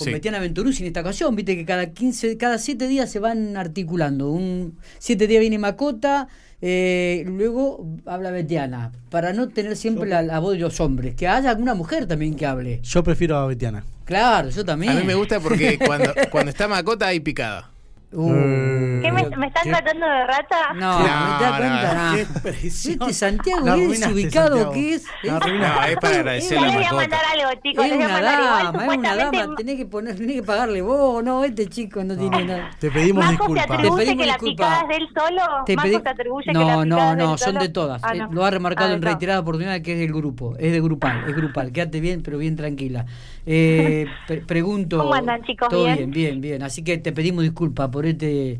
con Sí. Betiana Venturuzzi en esta ocasión. Viste que cada 15, cada 7 días se van articulando. Un 7 días viene Macota, eh, luego habla Betiana. Para no tener siempre la, la voz de los hombres. Que haya alguna mujer también que hable. Yo prefiero a Betiana. Claro, yo también. A mí me gusta porque cuando, cuando está Macota hay picada. Uh, ¿Qué me, me están ¿Qué? tratando de rata? No, No, me da no, cuenta. no. no. Qué. Viste, Santiago La es arruinaste, ubicado Santiago. que es. Arruinaste. No, es para agradecerle a voy a mandar algo, chicos. Es una mandar igual. dama, es una dama, tenés que poner, tenés que pagarle vos, no, este chico no tiene nada. Te pedimos te disculpas. Te atribuye pedimos que la disculpas. picada es de él solo. Te te atribuye que no, no, no, son de todas. Ah, Eh, no. Lo ha remarcado Ah, en no. reiteradas oportunidades que es del grupo, es de grupal, es grupal. Quédate bien, pero bien tranquila. Eh, pre- pregunto. ¿Cómo andan, chicos? Todo ¿Bien? bien, bien, bien. Así que te pedimos disculpas por este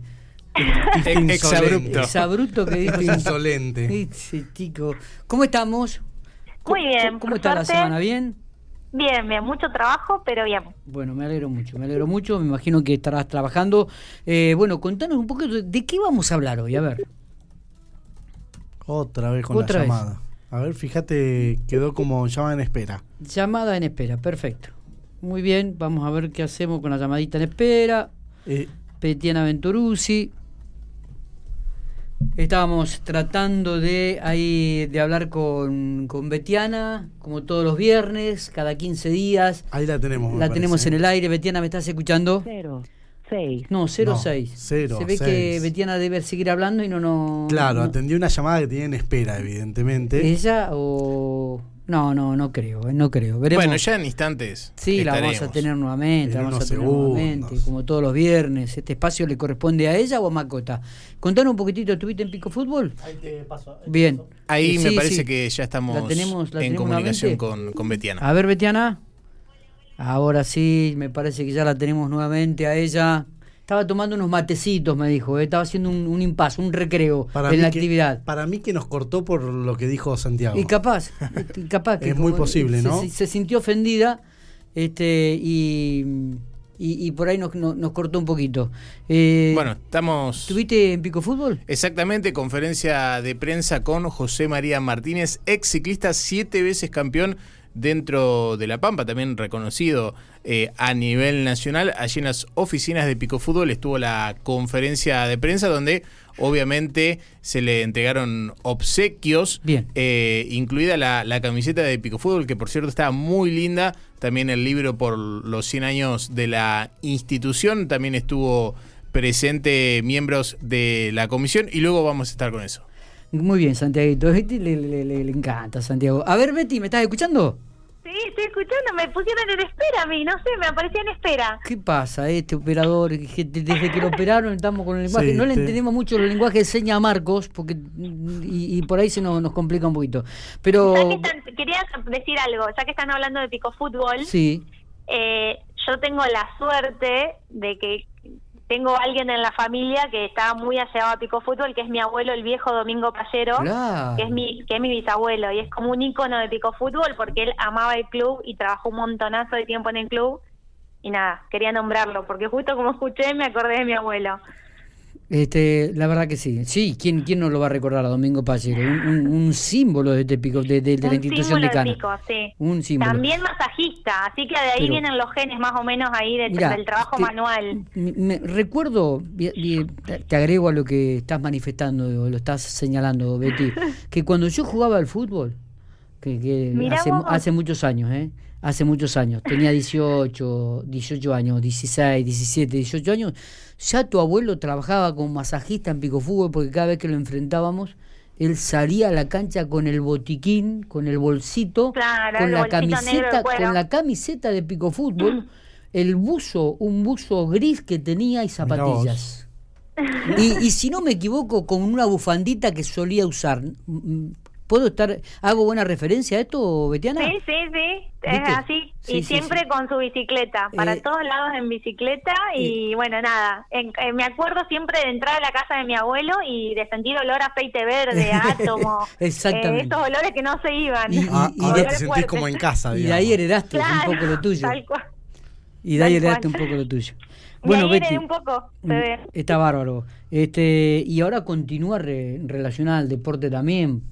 Este exabrupto. exabrupto que diste. insolente. Ese chico. ¿Cómo estamos? Muy bien, ¿Cómo, está la semana? ¿Bien? Bien, bien, mucho trabajo, pero bien. Bueno, me alegro mucho, me alegro mucho, me imagino que estarás trabajando. Eh, bueno, contanos un poquito de, de qué vamos a hablar hoy, a ver. Otra vez con Otra la vez. llamada. A ver, fíjate, quedó como llamada en espera. Llamada en espera, perfecto. Muy bien, vamos a ver qué hacemos con la llamadita en espera. Eh, Petiana Venturuzzi. Estábamos tratando de ahí de hablar con, con Betiana, como todos los viernes, cada 15 días. ahí la tenemos. La tenemos parece. en el aire. Betiana, ¿me estás escuchando? Cero, seis. No, 06. cero, Se ve que seis. Betiana debe seguir hablando y no no. Claro, no- atendí una llamada que tenía en espera, evidentemente. ¿Ella o.? No, no, no creo, eh, no creo. Veremos. Bueno, ya en instantes. Sí, la vamos a tener nuevamente, En la vamos a tener segundos. nuevamente, como todos los viernes. ¿Este espacio le corresponde a ella o a Macota? Contanos un poquitito, ¿estuviste en Pico Fútbol? Bien. Ahí Eh, me parece sí. que ya estamos La tenemos- la en tenemos comunicación con, con Betiana. A ver, Betiana. Ahora sí, me parece que ya la tenemos nuevamente a ella. Estaba tomando unos matecitos, me dijo. eh, Estaba haciendo un, un impasse, un recreo en la que- actividad. Para mí que nos cortó por lo que dijo Santiago. Y capaz, y capaz que Es muy como posible, ¿no? Se, se sintió ofendida este y, y, y por ahí nos, nos, nos cortó un poquito. Eh, Bueno, estamos... ¿Estuviste en Pico Fútbol? Exactamente, conferencia de prensa con José María Martínez, ex ciclista, siete veces campeón dentro de La Pampa, también reconocido eh, a nivel nacional. Allí en las oficinas de Pico Fútbol estuvo la conferencia de prensa donde obviamente se le entregaron obsequios, Bien. eh, incluida la, la camiseta de Pico Fútbol, que por cierto está muy linda, también el libro por los 100 años de la institución, también estuvo presente miembros de la comisión y luego vamos a estar con eso. Muy bien, Santiago. Le, le, le- encanta, Santiago. A ver, Betty, ¿me estás escuchando? Sí, estoy escuchando, me pusieron en espera a mí, no sé, me apareció en espera. ¿Qué pasa, este operador? Desde que lo operaron estamos con el lenguaje. Sí, no le te- entendemos mucho el lenguaje de seña a Marcos, porque y, y por ahí se nos, nos complica un poquito. Pero Ya que están- quería decir algo, ya que están hablando de pico fútbol, sí, eh, yo tengo la suerte de que tengo alguien en la familia que está muy allegado a pico fútbol, que es mi abuelo, el viejo Domingo Pallero, claro. que es mi que es mi bisabuelo y es como un ícono de pico fútbol porque él amaba el club y trabajó un montonazo de tiempo en el club y nada, quería nombrarlo porque justo como escuché me acordé de mi abuelo. Este, la verdad que sí. Sí, ¿quién, quién no lo va a recordar a Domingo Pallero? Un, un- un símbolo de este pico, de, de- de la un institución símbolo de Cana. Pico, sí. Un símbolo. También masajista, así que de ahí Pero- vienen los genes más o menos ahí de- Mirá, del trabajo te- manual. Me, me- recuerdo, te te agrego a lo que estás manifestando, o lo estás señalando, Betty, que cuando yo jugaba al fútbol, que, hace, vos. hace muchos años, ¿eh? Hace muchos años, tenía 18, 18 años, 16, 17, 18 años, ya tu abuelo trabajaba como masajista en Pico Fútbol porque cada vez que lo enfrentábamos, él salía a la cancha con el botiquín, con el bolsito, Claro, con el la camiseta, con la camiseta de Pico Fútbol, el buzo, un buzo gris que tenía y zapatillas. Y, y si no me equivoco, con una bufandita que solía usar. ¿Puedo estar, hago buena referencia a esto, Betiana? Sí, sí, sí, es ¿Viste? así. Sí, y sí, siempre sí. con su bicicleta, para Eh, todos lados en bicicleta. Y bueno, nada, en- eh, me acuerdo siempre de entrar a la casa de mi abuelo y de sentir olor a aceite verde, a átomo. Exactamente. eh, estos olores que no se iban. Y- y- Ah, y ahora de- te sentís como en casa, Y de ahí heredaste Claro, un poco lo tuyo. tal cual. Y de ahí heredaste un poco lo tuyo. Bueno, ahí Betty. heredé un poco, se ve. Está bárbaro. Este, y ahora continúa re- relacionada al deporte también,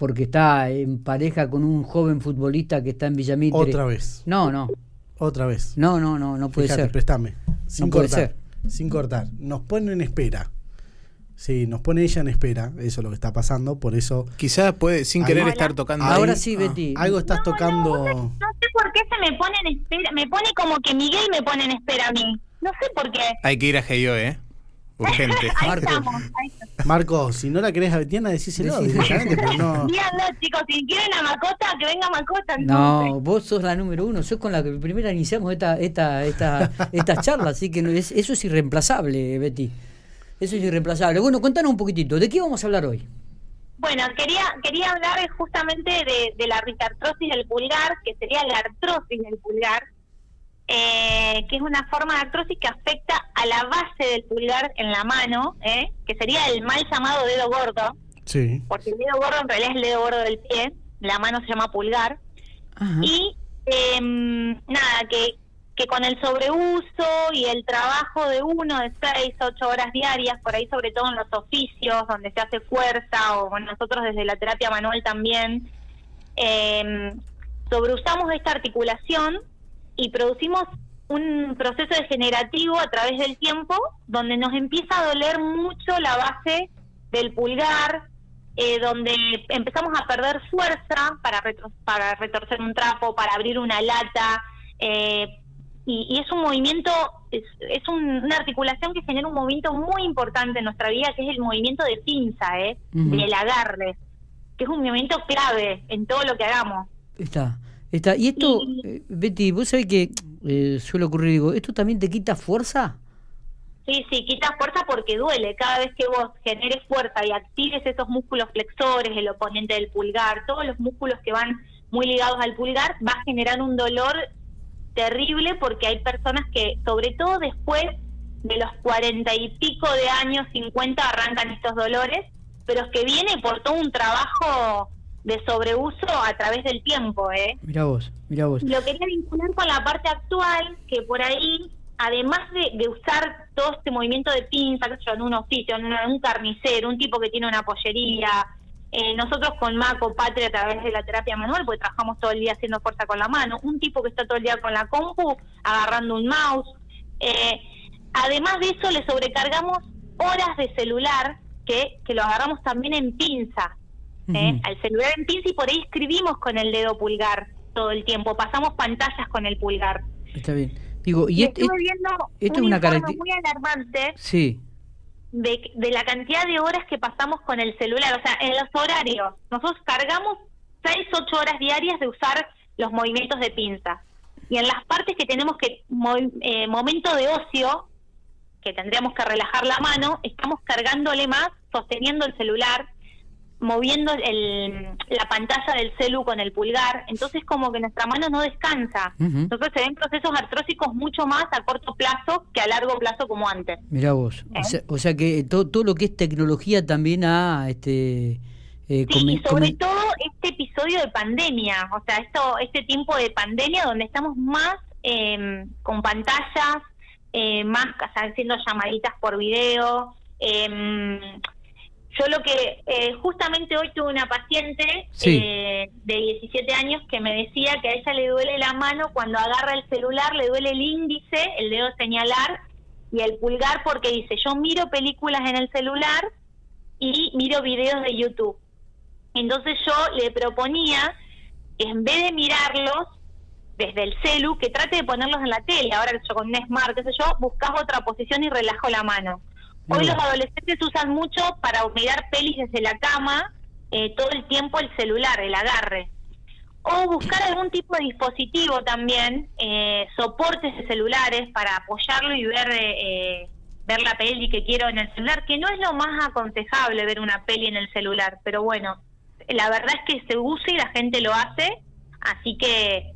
porque está en pareja con un joven futbolista que está en Villamitre. Otra vez. No, no. Otra vez. No, no, no, no puede Fíjate, ser. préstame. Sin puede cortar. Sin cortar. Nos pone en espera. Sí, nos pone ella en espera. Eso es lo que está pasando. Por eso. Quizás puede, sin querer, Hola. estar tocando. Ahora ahí- sí, Betty. Algo estás No, no, tocando. vos No sé por qué se me pone en espera. Me pone como que Miguel me pone en espera a mí. No sé por qué. Hay que ir a Geyo, ¿eh? Urgente. Marco. estamos. Si no la querés a Betiana, decíselo Decíselo. directamente, pero no. Díganlo, chicos, si quieren a Macota, que venga Macota. No, entonces. vos sos la número uno, sos con la que primero iniciamos esta, esta, esta, esta charla, así que no, es- eso es irreemplazable, Betty. Eso es irreemplazable. Bueno, contanos un poquitito, ¿de qué vamos a hablar hoy? Bueno, quería quería hablar justamente de, de la artrosis del pulgar, que sería la artrosis del pulgar, eh, que es una forma de artrosis que afecta a la base del pulgar en la mano, ¿eh? que sería el mal llamado dedo gordo, Sí. porque el dedo gordo en realidad es el dedo gordo del pie, la mano se llama pulgar, Ajá. y em, nada, que, que con el sobreuso y el trabajo de uno de seis, ocho horas diarias, por ahí sobre todo en los oficios donde se hace fuerza, o nosotros desde la terapia manual también, em, sobreusamos esta articulación y producimos un proceso degenerativo a través del tiempo donde nos empieza a doler mucho la base del pulgar, eh, donde empezamos a perder fuerza para, retro- para retorcer un trapo, para abrir una lata, eh, y, y es un movimiento, es, es un- una articulación que genera un movimiento muy importante en nuestra vida, que es el movimiento de pinza, ¿eh? Ujú. del agarre, que es un movimiento clave en todo lo que hagamos. Está, está. Y esto, Y- eh, Betty, vos sabés que eh, suele ocurrir, digo, ¿esto también te quita fuerza? Sí, sí, quita fuerza porque duele. Cada vez que vos generes fuerza y actives esos músculos flexores, el oponente del pulgar, todos los músculos que van muy ligados al pulgar, va a generar un dolor terrible porque hay personas que, sobre todo después de los cuarenta y pico de años, 50, arrancan estos dolores, pero es que viene por todo un trabajo de sobreuso a través del tiempo, ¿eh? Mira vos, mira vos. lo quería vincular con la parte actual, que por ahí, además de, de usar todo este movimiento de pinza, sé yo, en un oficio, en, una- en un carnicero, un tipo que tiene una pollería, eh, nosotros con Maco Patria a través de la terapia manual, porque trabajamos todo el día haciendo fuerza con la mano, un tipo que está todo el día con la compu, agarrando un mouse. eh, además de eso, le sobrecargamos horas de celular, que, que lo agarramos también en pinza. ¿Eh? Al celular en pinza y por ahí escribimos con el dedo pulgar todo el tiempo, pasamos pantallas con el pulgar. Está bien. Digo, y, Y, et- estuve viendo esto es un una informe caracter- muy alarmante sí, de, de la cantidad de horas que pasamos con el celular, o sea, en los horarios. Nosotros cargamos 6, 8 horas diarias de usar los movimientos de pinza. Y en las partes que tenemos que, eh, momento de ocio, que tendríamos que relajar la mano, estamos cargándole más, sosteniendo el celular, moviendo el, la pantalla del celu con el pulgar, entonces como que nuestra mano no descansa. Ujú. Entonces se ven procesos artrósicos mucho más a corto plazo que a largo plazo como antes. mira vos. O ¿Eh? sea, o sea que todo, todo lo que es tecnología también ha este, eh, Sí, y sobre todo este episodio de pandemia, o sea, esto, este tiempo de pandemia donde estamos más eh, con pantallas, eh, más o sea, haciendo llamaditas por video. eh, yo lo que, eh, justamente hoy tuve una paciente Sí. eh, de 17 años que me decía que a ella le duele la mano cuando agarra el celular, le duele el índice, el dedo señalar y el pulgar porque dice, yo miro películas en el celular y miro videos de YouTube. Entonces yo le proponía, en vez de mirarlos desde el celu, que trate de ponerlos en la tele. Ahora yo con un smart, qué sé yo, buscas otra posición y relajo la mano. Hoy los adolescentes usan mucho para mirar pelis desde la cama, eh, todo el tiempo el celular, el agarre. O buscar algún tipo de dispositivo también, eh, soportes de celulares para apoyarlo y ver eh, eh, ver la peli que quiero en el celular, que no es lo más aconsejable ver una peli en el celular, pero bueno, la verdad es que se usa y la gente lo hace, así que...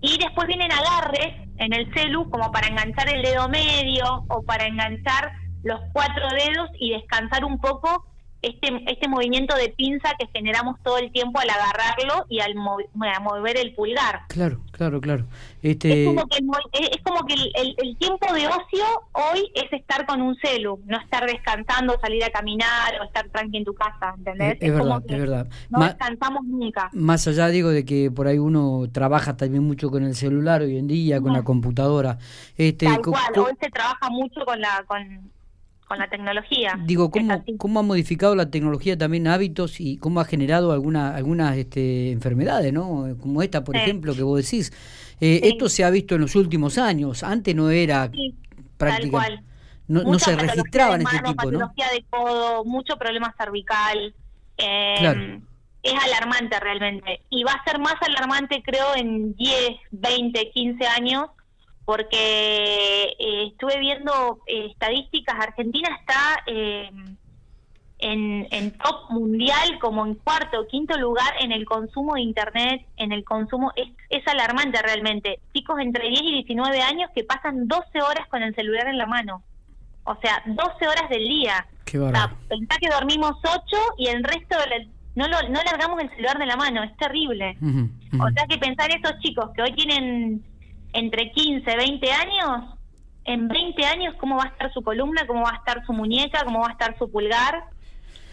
Y después vienen agarres en el celu como para enganchar el dedo medio o para enganchar los cuatro dedos y descansar un poco este, este movimiento de pinza que generamos todo el tiempo al agarrarlo y al mover el pulgar. Claro, claro, claro. Este... Es como que, el, es como que el, tiempo de ocio hoy es estar con un celu, no estar descansando, salir a caminar o estar tranqui en tu casa, ¿entendés? Es, verdad, es verdad. No descansamos nunca. Más allá, digo, de que por ahí uno trabaja también mucho con el celular hoy en día, con la computadora. Este, Tal cual, hoy se trabaja mucho con la... Con, con la tecnología. Digo, ¿cómo, ¿cómo ha modificado la tecnología también hábitos y cómo ha generado alguna, algunas este, enfermedades, ¿no? Como esta, por ejemplo, que vos decís. Eh, esto se ha visto en los últimos años. Antes no era prácticamente... No, no, se registraban este tipo, patología de codo, mucho problema cervical. Eh, Es alarmante realmente. Y va a ser más alarmante, creo, en 10, 20, 15 años porque eh, estuve viendo eh, estadísticas, Argentina está eh, en, top mundial como en cuarto o quinto lugar en el consumo de Internet, en el consumo, es, es alarmante realmente. Chicos entre 10 y 19 años que pasan 12 horas con el celular en la mano. O sea, 12 horas del día. Qué o sea, pensá que dormimos 8 y el resto no, lo, no largamos el celular de la mano, es terrible. O sea que pensar esos chicos que hoy tienen entre 15, 20 años, en 20 años cómo va a estar su columna, cómo va a estar su muñeca, cómo va a estar su pulgar.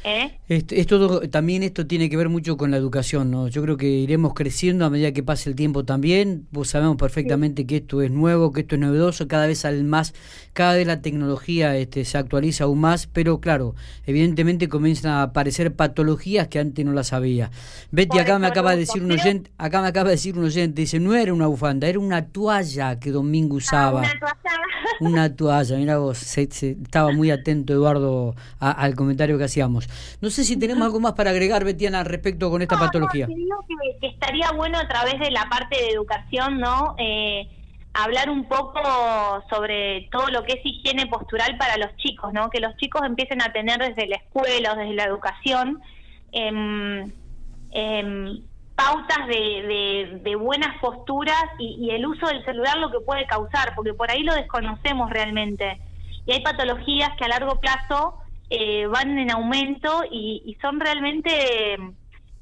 ¿Eh? Esto, también esto tiene que ver mucho con la educación, ¿no? Yo creo que iremos creciendo a medida que pase el tiempo también. Vos sabemos perfectamente que esto es nuevo, que esto es novedoso, cada vez al más, cada vez la tecnología este, se actualiza aún más, pero claro, evidentemente comienzan a aparecer patologías que antes no las había. Betty, acá me acaba de decir un oyente, acá me acaba de decir un oyente, dice, no era una bufanda, era una toalla que Domingo ah, usaba. una toalla. una toalla, mira vos, estaba muy atento Eduardo al comentario que hacíamos. No sé si tenemos algo más para agregar, Betiana, respecto con esta patología. No, que, estaría bueno a través de la parte de educación, ¿no? Eh, hablar un poco sobre todo lo que es higiene postural para los chicos, ¿no? Que los chicos empiecen a tener desde la escuela, desde la educación, em, pautas de, buenas posturas y, y, el uso del celular lo que puede causar, porque por ahí lo desconocemos realmente. Y hay patologías que a largo plazo eh, van en aumento y, son realmente,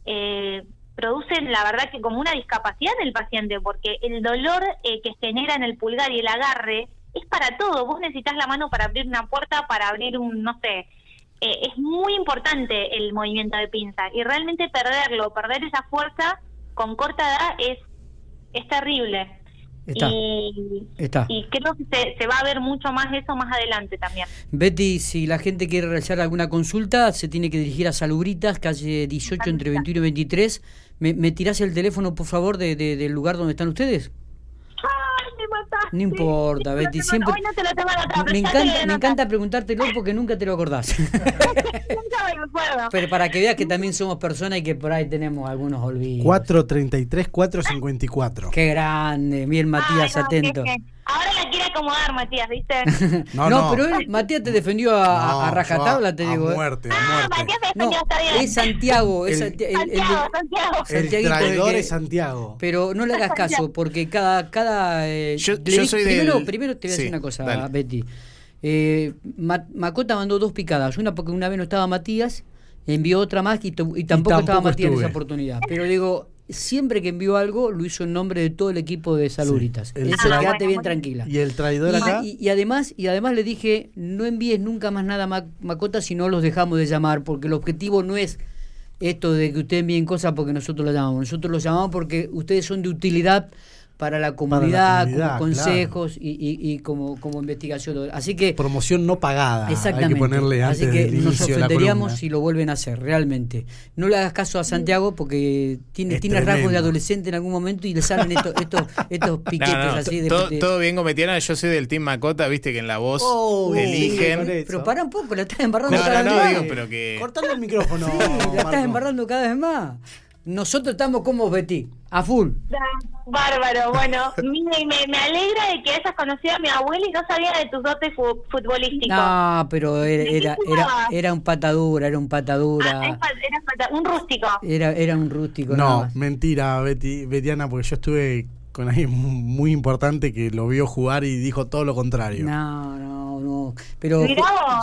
eh, producen la verdad que como una discapacidad en el paciente, porque el dolor eh, que genera en el pulgar y el agarre es para todo. Vos necesitas la mano para abrir una puerta, para abrir un, no sé, es muy importante el movimiento de pinza y realmente perderlo, perder esa fuerza con corta edad es, es terrible. Y, y creo que se, va a ver mucho más eso más adelante también. Betty, si la gente quiere realizar alguna consulta, se tiene que dirigir a Salubritas, calle 18 entre 21 y 23. ¿Me, me tirás el teléfono, por favor, de, del lugar donde están ustedes? No importa, Betty, siempre... me, encanta, me encanta preguntártelo porque nunca te lo acordás. Pero para que veas que también somos personas y que por ahí tenemos algunos olvidos. 433, 454. Qué grande, bien Matías, atento. Ahora la quiere acomodar, Matías, ¿viste? no, pero él, Matías te defendió a, rajatabla, te digo. A ¿eh? muerte, a ah, muerte. Matías defendió, está bien. Es Santiago. Es el, Santiago, Santiago. El traidor es Santiago. Pero no le hagas caso, porque cada... cada eh, yo, soy primero, primero te voy a decir una cosa, Betty. Eh, Macota mandó dos picadas. Una porque una vez no estaba Matías, envió otra más y, tampoco, estaba Matías en esa oportunidad. Pero digo, siempre que envió algo, lo hizo en nombre de todo el equipo de Saluritas. Eso quédate bien tranquila. ¿Y el traidor acá? Y, además, y además le dije, no envíes nunca más nada a Macota si no los dejamos de llamar, porque el objetivo no es esto de que ustedes envíen cosas porque nosotros los llamamos. Nosotros los llamamos porque ustedes son de utilidad para la comunidad, como consejos y, como, como investigación. Así que promoción no pagada. Exactamente. Hay que ponerle antes Así que nos ofenderíamos si lo vuelven a hacer, realmente. No le hagas caso a Santiago porque tiene, tiene rasgos de adolescente en algún momento y le salen estos, estos, estos piquetes así de, todo, bien cometiana, yo soy del team Macota, viste que en la voz oh, eligen. pero para un poco, la estás embarrando cada vez más. Digo, pero que... Cortando el micrófono. la estás embarrando cada vez más. Nosotros estamos como Betty, a full. Bárbaro, bueno, me, me, alegra de que hayas conocido a mi abuela y no sabía de tus dotes futbolísticos. No, pero era, era, era, un patadura, era un patadura. Ah, era un rústico. Era, era un rústico. No, mentira, Betty, Betiana, porque yo estuve con alguien muy importante que lo vio jugar y dijo todo lo contrario. No, no, no, no. Pero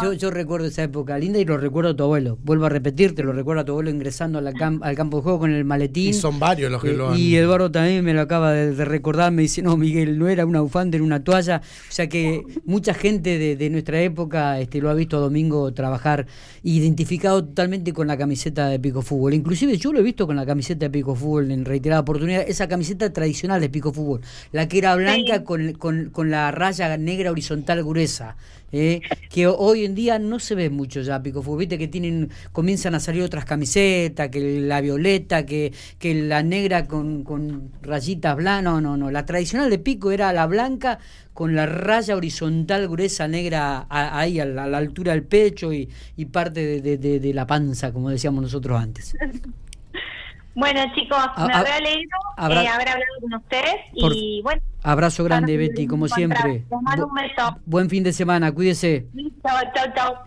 yo, yo recuerdo esa época linda y lo recuerdo a tu abuelo. Vuelvo a repetir, te lo recuerdo a tu abuelo ingresando al campo de juego con el maletín. Y son varios los que eh, lo han... Y Eduardo también me lo acaba de, recordar, me dice, no, Miguel, no era una bufanda, era una toalla. O sea que mucha gente de, nuestra época este, lo ha visto a Domingo trabajar identificado totalmente con la camiseta de Pico Fútbol. Inclusive yo lo he visto con la camiseta de Pico Fútbol en reiterada oportunidad, esa camiseta tradicional de Pico Fútbol, la que era blanca con, con, con la raya negra horizontal gruesa. Eh, que hoy en día no se ve mucho ya Pico Fútbol, viste que tienen, comienzan a salir otras camisetas, que la violeta, que, que la negra con, con rayitas blancas, no, no, no, la tradicional de Pico era la blanca con la raya horizontal gruesa negra ahí a la, altura del pecho y, y parte de, de, de la panza, como decíamos nosotros antes. Bueno, chicos, me habrá leído, eh, habrá hablado con ustedes y bueno. Abrazo grande, Betty, como siempre. Les mando un beso. Buen fin de semana, cuídese. Chao, chao, chao.